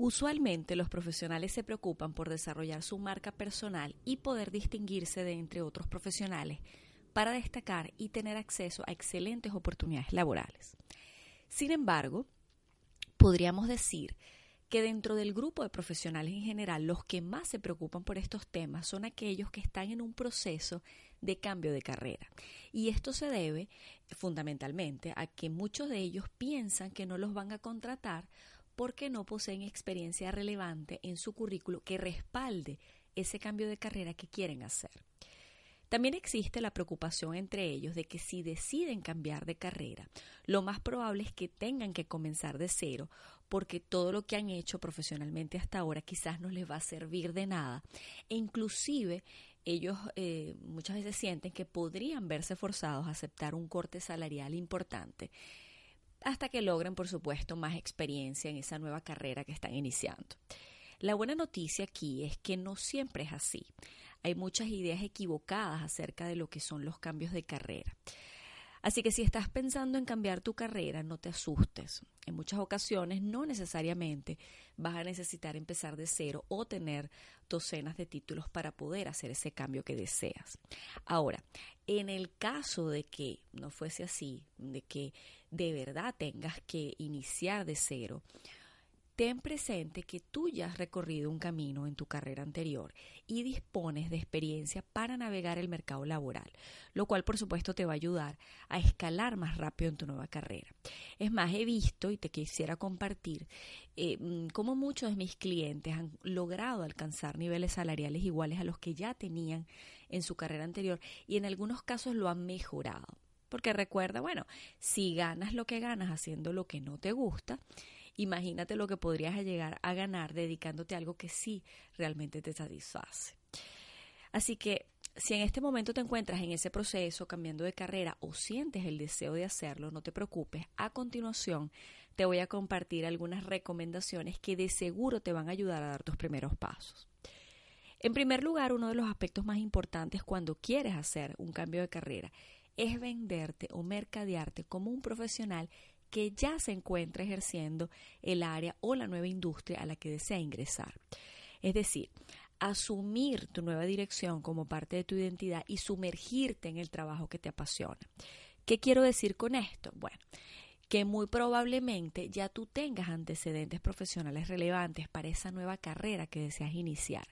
Usualmente los profesionales se preocupan por desarrollar su marca personal y poder distinguirse de entre otros profesionales para destacar y tener acceso a excelentes oportunidades laborales. Sin embargo, podríamos decir que dentro del grupo de profesionales en general, los que más se preocupan por estos temas son aquellos que están en un proceso de cambio de carrera. Y esto se debe fundamentalmente a que muchos de ellos piensan que no los van a contratar porque no poseen experiencia relevante en su currículo que respalde ese cambio de carrera que quieren hacer. También existe la preocupación entre ellos de que si deciden cambiar de carrera, lo más probable es que tengan que comenzar de cero porque todo lo que han hecho profesionalmente hasta ahora quizás no les va a servir de nada e inclusive ellos eh, muchas veces sienten que podrían verse forzados a aceptar un corte salarial importante hasta que logren, por supuesto, más experiencia en esa nueva carrera que están iniciando. La buena noticia aquí es que no siempre es así. Hay muchas ideas equivocadas acerca de lo que son los cambios de carrera. Así que si estás pensando en cambiar tu carrera, no te asustes. En muchas ocasiones no necesariamente vas a necesitar empezar de cero o tener docenas de títulos para poder hacer ese cambio que deseas. Ahora, en el caso de que no fuese así, de que de verdad tengas que iniciar de cero, ten presente que tú ya has recorrido un camino en tu carrera anterior y dispones de experiencia para navegar el mercado laboral, lo cual por supuesto te va a ayudar a escalar más rápido en tu nueva carrera. Es más, he visto y te quisiera compartir eh, mm, cómo muchos de mis clientes han logrado alcanzar niveles salariales iguales a los que ya tenían en su carrera anterior y en algunos casos lo han mejorado. Porque recuerda, bueno, si ganas lo que ganas haciendo lo que no te gusta, imagínate lo que podrías llegar a ganar dedicándote a algo que sí realmente te satisface. Así que si en este momento te encuentras en ese proceso cambiando de carrera o sientes el deseo de hacerlo, no te preocupes. A continuación te voy a compartir algunas recomendaciones que de seguro te van a ayudar a dar tus primeros pasos. En primer lugar, uno de los aspectos más importantes cuando quieres hacer un cambio de carrera es venderte o mercadearte como un profesional que ya se encuentra ejerciendo el área o la nueva industria a la que desea ingresar. Es decir, asumir tu nueva dirección como parte de tu identidad y sumergirte en el trabajo que te apasiona. ¿Qué quiero decir con esto? Bueno, que muy probablemente ya tú tengas antecedentes profesionales relevantes para esa nueva carrera que deseas iniciar,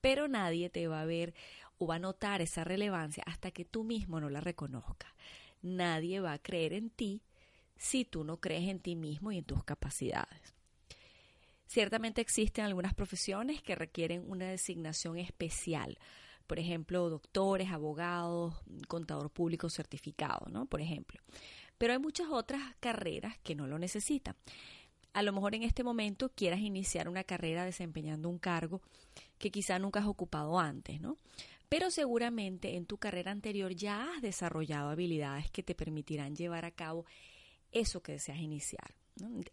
pero nadie te va a ver o va a notar esa relevancia hasta que tú mismo no la reconozcas. Nadie va a creer en ti si tú no crees en ti mismo y en tus capacidades. Ciertamente existen algunas profesiones que requieren una designación especial, por ejemplo, doctores, abogados, contador público certificado, ¿no? Por ejemplo. Pero hay muchas otras carreras que no lo necesitan. A lo mejor en este momento quieras iniciar una carrera desempeñando un cargo que quizá nunca has ocupado antes, ¿no? Pero seguramente en tu carrera anterior ya has desarrollado habilidades que te permitirán llevar a cabo eso que deseas iniciar.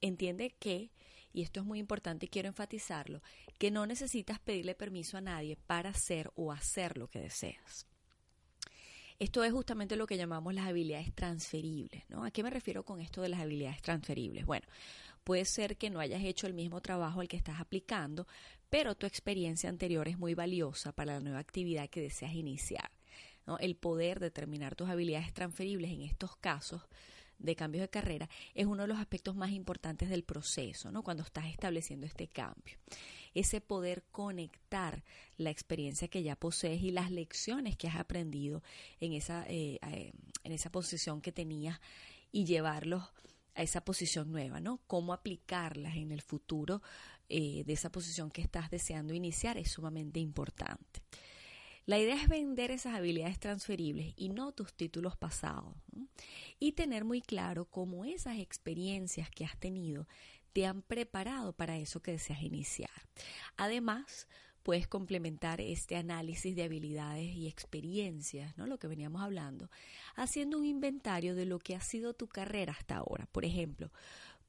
Entiende que, y esto es muy importante y quiero enfatizarlo, que no necesitas pedirle permiso a nadie para hacer o hacer lo que deseas. Esto es justamente lo que llamamos las habilidades transferibles. ¿no? ¿A qué me refiero con esto de las habilidades transferibles? Bueno, puede ser que no hayas hecho el mismo trabajo al que estás aplicando, pero tu experiencia anterior es muy valiosa para la nueva actividad que deseas iniciar. El poder determinar tus habilidades transferibles en estos casos de cambios de carrera es uno de los aspectos más importantes del proceso, ¿no? Cuando estás estableciendo este cambio. Ese poder conectar la experiencia que ya posees y las lecciones que has aprendido en esa, eh, eh, en esa posición que tenías y llevarlos a esa posición nueva, ¿no? Cómo aplicarlas en el futuro eh, de esa posición que estás deseando iniciar es sumamente importante. La idea es vender esas habilidades transferibles y no tus títulos pasados. Y tener muy claro cómo esas experiencias que has tenido te han preparado para eso que deseas iniciar. Además, puedes complementar este análisis de habilidades y experiencias, ¿no? Lo que veníamos hablando, haciendo un inventario de lo que ha sido tu carrera hasta ahora. Por ejemplo,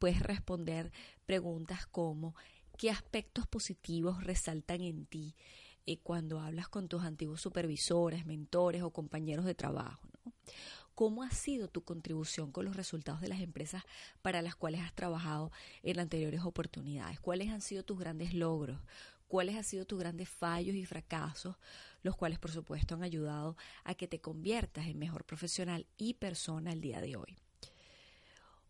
puedes responder preguntas como ¿qué aspectos positivos resaltan en ti? Eh, cuando hablas con tus antiguos supervisores, mentores o compañeros de trabajo. ¿Cómo ha sido tu contribución con los resultados de las empresas para las cuales has trabajado en anteriores oportunidades? ¿Cuáles han sido tus grandes logros? ¿Cuáles han sido tus grandes fallos y fracasos? Los cuales, por supuesto, han ayudado a que te conviertas en mejor profesional y persona el día de hoy.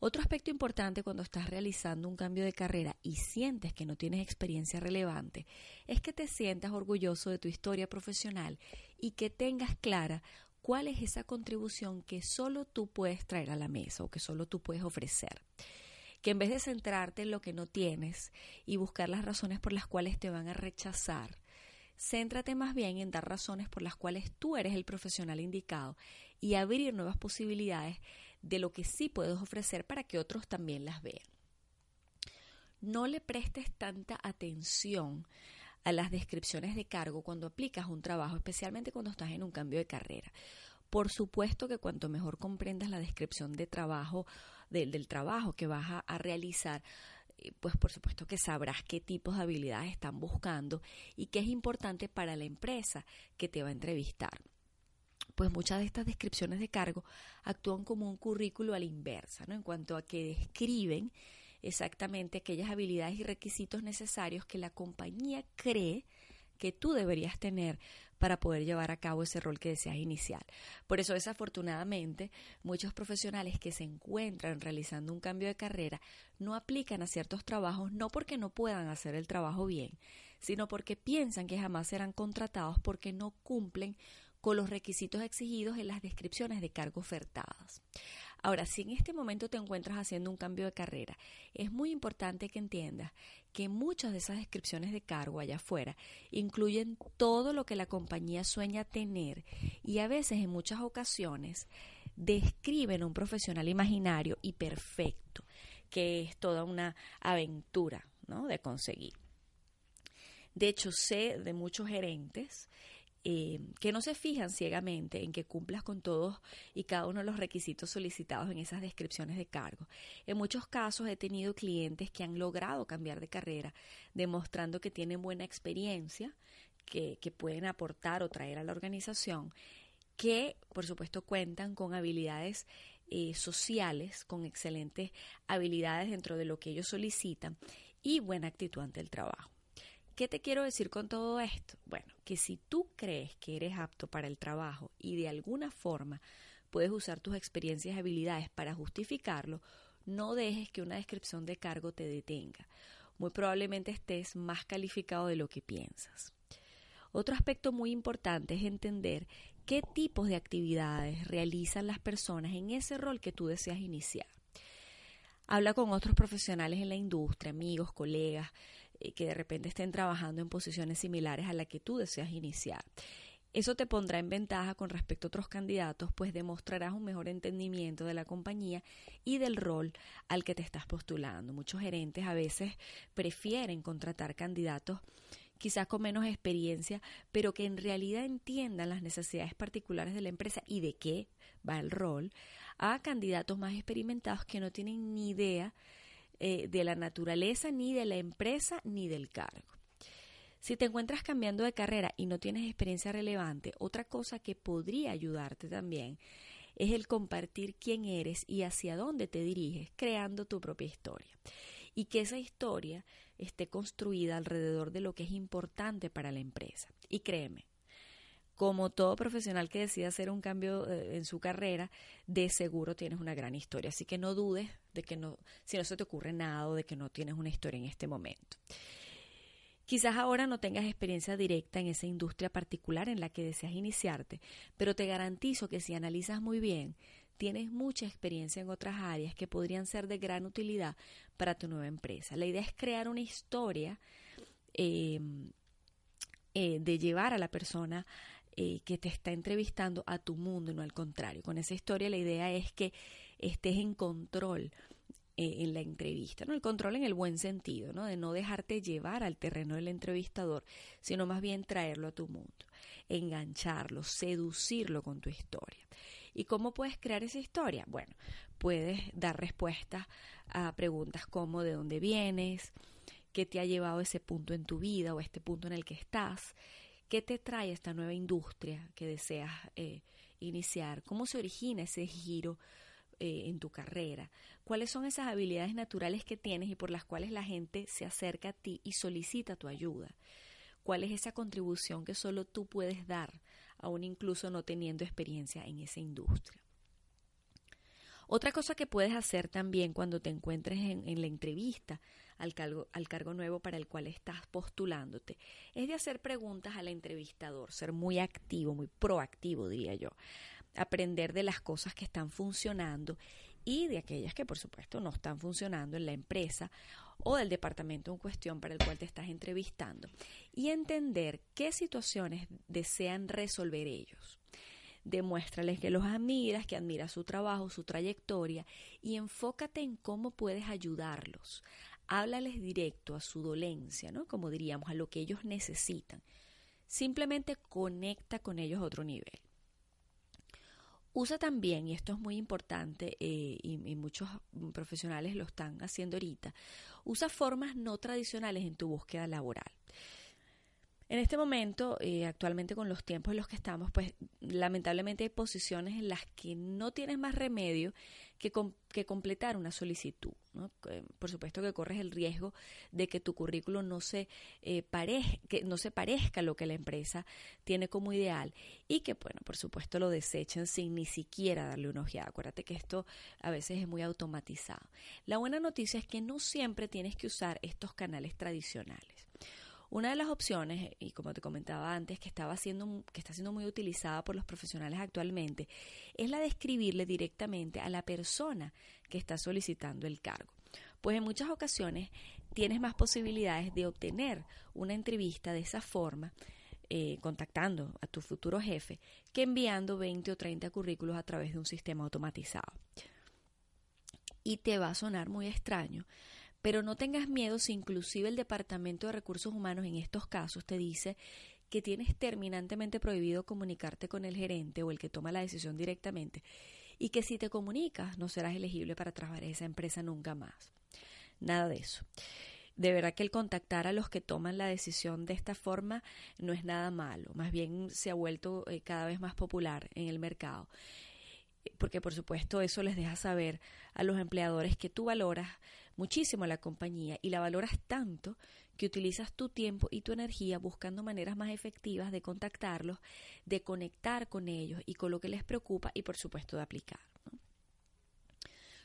Otro aspecto importante cuando estás realizando un cambio de carrera y sientes que no tienes experiencia relevante es que te sientas orgulloso de tu historia profesional y que tengas clara cuál es esa contribución que solo tú puedes traer a la mesa o que solo tú puedes ofrecer. Que en vez de centrarte en lo que no tienes y buscar las razones por las cuales te van a rechazar, céntrate más bien en dar razones por las cuales tú eres el profesional indicado y abrir nuevas posibilidades de lo que sí puedes ofrecer para que otros también las vean. No le prestes tanta atención a las descripciones de cargo cuando aplicas un trabajo, especialmente cuando estás en un cambio de carrera. Por supuesto que cuanto mejor comprendas la descripción de trabajo, del trabajo que vas a, a realizar, eh, pues por supuesto que sabrás qué tipos de habilidades están buscando y qué es importante para la empresa que te va a entrevistar pues muchas de estas descripciones de cargo actúan como un currículo a la inversa, ¿no? En cuanto a que describen exactamente aquellas habilidades y requisitos necesarios que la compañía cree que tú deberías tener para poder llevar a cabo ese rol que deseas iniciar. Por eso, desafortunadamente, muchos profesionales que se encuentran realizando un cambio de carrera no aplican a ciertos trabajos no porque no puedan hacer el trabajo bien, sino porque piensan que jamás serán contratados porque no cumplen con los requisitos exigidos en las descripciones de cargo ofertadas. Ahora, si en este momento te encuentras haciendo un cambio de carrera, es muy importante que entiendas que muchas de esas descripciones de cargo allá afuera incluyen todo lo que la compañía sueña tener y a veces en muchas ocasiones describen un profesional imaginario y perfecto, que es toda una aventura ¿no? de conseguir. De hecho, sé de muchos gerentes eh, que no se fijan ciegamente en que cumplas con todos y cada uno de los requisitos solicitados en esas descripciones de cargo. En muchos casos he tenido clientes que han logrado cambiar de carrera, demostrando que tienen buena experiencia, que, pueden aportar o traer a la organización, que por supuesto cuentan con habilidades eh, sociales, con excelentes habilidades dentro de lo que ellos solicitan y buena actitud ante el trabajo. ¿Qué te quiero decir con todo esto? Bueno, que si tú crees que eres apto para el trabajo y de alguna forma puedes usar tus experiencias y habilidades para justificarlo, no dejes que una descripción de cargo te detenga. Muy probablemente estés más calificado de lo que piensas. Otro aspecto muy importante es entender qué tipos de actividades realizan las personas en ese rol que tú deseas iniciar. Habla con otros profesionales en la industria, amigos, colegas, eh, que de repente estén trabajando en posiciones similares a la que tú deseas iniciar. Eso te pondrá en ventaja con respecto a otros candidatos, pues demostrarás un mejor entendimiento de la compañía y del rol al que te estás postulando. Muchos gerentes a veces prefieren contratar candidatos quizás con menos experiencia, pero que en realidad entiendan las necesidades particulares de la empresa y de qué va el rol, a candidatos más experimentados que no tienen ni idea eh, de la naturaleza, ni de la empresa, ni del cargo. Si te encuentras cambiando de carrera y no tienes experiencia relevante, otra cosa que podría ayudarte también es el compartir quién eres y hacia dónde te diriges, creando tu propia historia. Y que esa historia esté construida alrededor de lo que es importante para la empresa. Y créeme, como todo profesional que decida hacer un cambio eh, en su carrera, de seguro tienes una gran historia. Así que no dudes de que no, si no se te ocurre nada o de que no tienes una historia en este momento. Quizás ahora no tengas experiencia directa en esa industria particular en la que deseas iniciarte, pero te garantizo que si analizas muy bien, tienes mucha experiencia en otras áreas que podrían ser de gran utilidad para tu nueva empresa. La idea es crear una historia eh, eh, de llevar a la persona eh, que te está entrevistando a tu mundo, no al contrario. Con esa historia la idea es que estés en control eh, en la entrevista, ¿no? El control en el buen sentido, ¿no? De no dejarte llevar al terreno del entrevistador, sino más bien traerlo a tu mundo, engancharlo, seducirlo con tu historia. ¿Y cómo puedes crear esa historia? Bueno, puedes dar respuestas a preguntas como de dónde vienes, qué te ha llevado a ese punto en tu vida o este punto en el que estás, qué te trae esta nueva industria que deseas eh, iniciar, cómo se origina ese giro eh, en tu carrera, cuáles son esas habilidades naturales que tienes y por las cuales la gente se acerca a ti y solicita tu ayuda, cuál es esa contribución que solo tú puedes dar, aún incluso no teniendo experiencia en esa industria. Otra cosa que puedes hacer también cuando te encuentres en, la entrevista al cargo, al cargo nuevo para el cual estás postulándote es de hacer preguntas al entrevistador, ser muy activo, muy proactivo, diría yo. Aprender de las cosas que están funcionando y de aquellas que por supuesto no están funcionando en la empresa o del departamento en cuestión para el cual te estás entrevistando y entender qué situaciones desean resolver ellos demuéstrales que los admiras, que admiras su trabajo, su trayectoria y enfócate en cómo puedes ayudarlos. Háblales directo a su dolencia, ¿no? Como diríamos, a lo que ellos necesitan. Simplemente conecta con ellos a otro nivel. Usa también, y esto es muy importante eh, y, y, muchos profesionales lo están haciendo ahorita, usa formas no tradicionales en tu búsqueda laboral. En este momento, eh, actualmente con los tiempos en los que estamos, pues lamentablemente hay posiciones en las que no tienes más remedio que, que completar una solicitud. Por supuesto que corres el riesgo de que tu currículo no se, eh, que no se parezca a lo que la empresa tiene como ideal y que, bueno, por supuesto lo desechen sin ni siquiera darle una ojeada. Acuérdate que esto a veces es muy automatizado. La buena noticia es que no siempre tienes que usar estos canales tradicionales. Una de las opciones, y como te comentaba antes, que, estaba siendo, que está siendo muy utilizada por los profesionales actualmente, es la de escribirle directamente a la persona que está solicitando el cargo. Pues en muchas ocasiones tienes más posibilidades de obtener una entrevista de esa forma, eh, contactando a tu futuro jefe, que enviando 20 o 30 currículos a través de un sistema automatizado. Y te va a sonar muy extraño, pero no tengas miedo si inclusive el Departamento de Recursos Humanos en estos casos te dice que tienes terminantemente prohibido comunicarte con el gerente o el que toma la decisión directamente y que si te comunicas no serás elegible para trabajar en esa empresa nunca más. Nada de eso. De verdad que el contactar a los que toman la decisión de esta forma no es nada malo, más bien se ha vuelto eh, cada vez más popular en el mercado porque por supuesto eso les deja saber a los empleadores que tú valoras muchísimo la compañía y la valoras tanto que utilizas tu tiempo y tu energía buscando maneras más efectivas de contactarlos, de conectar con ellos y con lo que les preocupa y por supuesto de aplicar.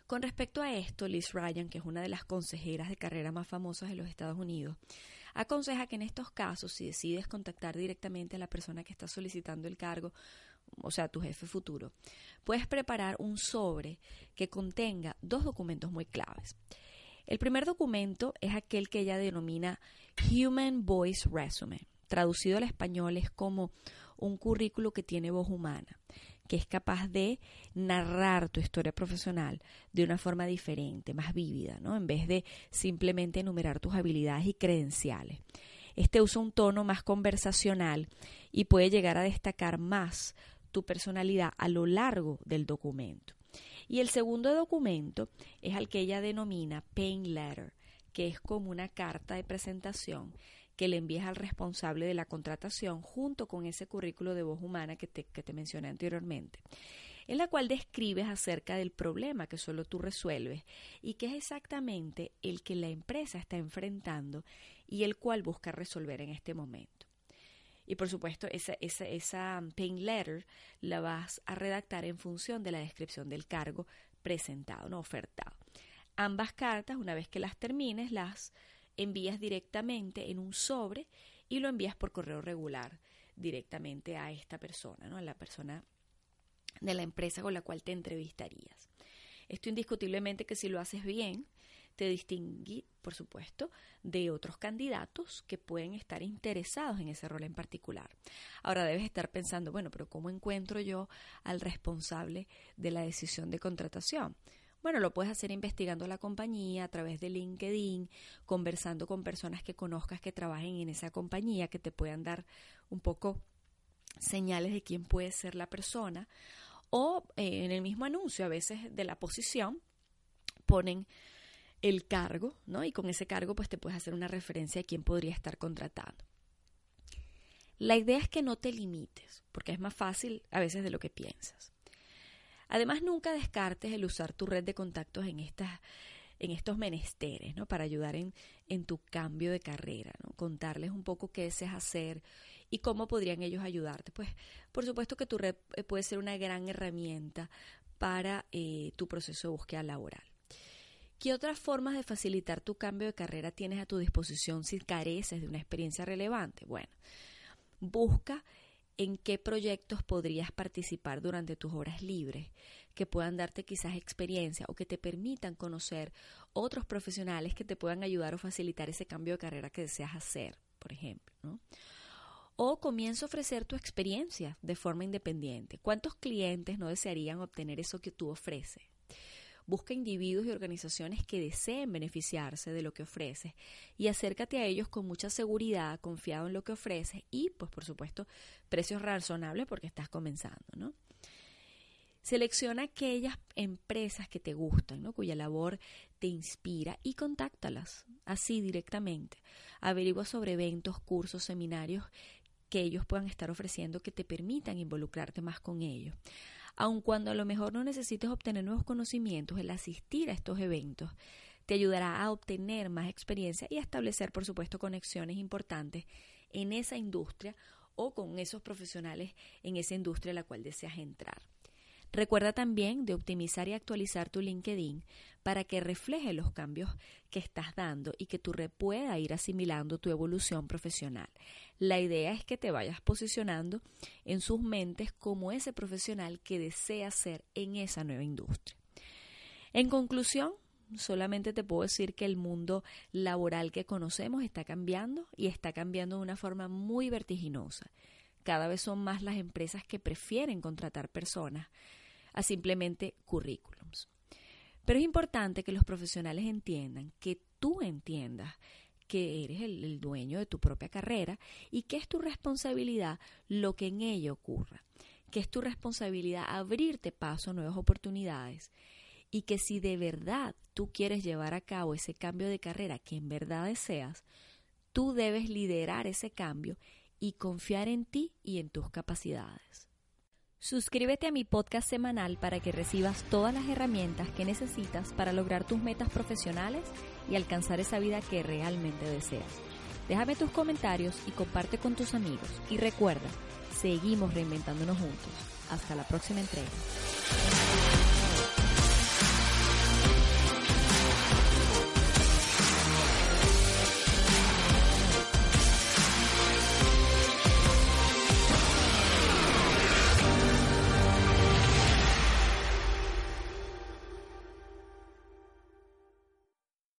Con respecto a esto, Liz Ryan, que es una de las consejeras de carrera más famosas de los Estados Unidos, aconseja que en estos casos, si decides contactar directamente a la persona que está solicitando el cargo, o sea, tu jefe futuro, puedes preparar un sobre que contenga dos documentos muy claves. El primer documento es aquel que ella denomina Human Voice Resume. Traducido al español es como un currículo que tiene voz humana, que es capaz de narrar tu historia profesional de una forma diferente, más vívida, ¿no? En vez de simplemente enumerar tus habilidades y credenciales. Este usa un tono más conversacional y puede llegar a destacar más tu personalidad a lo largo del documento. Y el segundo documento es al que ella denomina Pain Letter, que es como una carta de presentación que le envías al responsable de la contratación junto con ese currículo de voz humana que te, que te mencioné anteriormente, en la cual describes acerca del problema que solo tú resuelves y que es exactamente el que la empresa está enfrentando y el cual busca resolver en este momento. Y por supuesto, esa, esa, esa pain letter la vas a redactar en función de la descripción del cargo presentado, no ofertado. Ambas cartas, una vez que las termines, las envías directamente en un sobre y lo envías por correo regular directamente a esta persona, ¿no? a la persona de la empresa con la cual te entrevistarías. Esto indiscutiblemente que si lo haces bien, te distingue, por supuesto, de otros candidatos que pueden estar interesados en ese rol en particular. Ahora debes estar pensando, bueno, pero ¿cómo encuentro yo al responsable de la decisión de contratación? Bueno, lo puedes hacer investigando la compañía a través de LinkedIn, conversando con personas que conozcas que trabajen en esa compañía, que te puedan dar un poco señales de quién puede ser la persona. O eh, en el mismo anuncio, a veces de la posición, ponen el cargo, ¿no? Y con ese cargo, pues te puedes hacer una referencia de quién podría estar contratando. La idea es que no te limites, porque es más fácil a veces de lo que piensas. Además, nunca descartes el usar tu red de contactos en estas en estos menesteres, ¿no? Para ayudar en, en tu cambio de carrera, ¿no? Contarles un poco qué deseas hacer y cómo podrían ellos ayudarte. Pues, por supuesto que tu red eh, puede ser una gran herramienta para eh, tu proceso de búsqueda laboral. ¿Qué otras formas de facilitar tu cambio de carrera tienes a tu disposición si careces de una experiencia relevante? Bueno, busca en qué proyectos podrías participar durante tus horas libres, que puedan darte quizás experiencia o que te permitan conocer otros profesionales que te puedan ayudar o facilitar ese cambio de carrera que deseas hacer, por ejemplo. O comienza a ofrecer tu experiencia de forma independiente. ¿Cuántos clientes no desearían obtener eso que tú ofreces? Busca individuos y organizaciones que deseen beneficiarse de lo que ofreces y acércate a ellos con mucha seguridad, confiado en lo que ofreces y, pues por supuesto, precios razonables porque estás comenzando, ¿no? Selecciona aquellas empresas que te gustan, ¿no? cuya labor te inspira y contáctalas así directamente. Averigua sobre eventos, cursos, seminarios que ellos puedan estar ofreciendo que te permitan involucrarte más con ellos aun cuando a lo mejor no necesites obtener nuevos conocimientos, el asistir a estos eventos te ayudará a obtener más experiencia y a establecer, por supuesto, conexiones importantes en esa industria o con esos profesionales en esa industria a la cual deseas entrar. Recuerda también de optimizar y actualizar tu LinkedIn para que refleje los cambios que estás dando y que tu red pueda ir asimilando tu evolución profesional. La idea es que te vayas posicionando en sus mentes como ese profesional que desea ser en esa nueva industria. En conclusión, solamente te puedo decir que el mundo laboral que conocemos está cambiando y está cambiando de una forma muy vertiginosa. Cada vez son más las empresas que prefieren contratar personas a simplemente currículums. Pero es importante que los profesionales entiendan, que tú entiendas que eres el, dueño de tu propia carrera y que es tu responsabilidad lo que en ella ocurra, que es tu responsabilidad abrirte paso a nuevas oportunidades y que si de verdad tú quieres llevar a cabo ese cambio de carrera que en verdad deseas, tú debes liderar ese cambio y confiar en ti y en tus capacidades. Suscríbete a mi podcast semanal para que recibas todas las herramientas que necesitas para lograr tus metas profesionales y alcanzar esa vida que realmente deseas. Déjame tus comentarios y comparte con tus amigos. Y recuerda, seguimos reinventándonos juntos. Hasta la próxima entrega.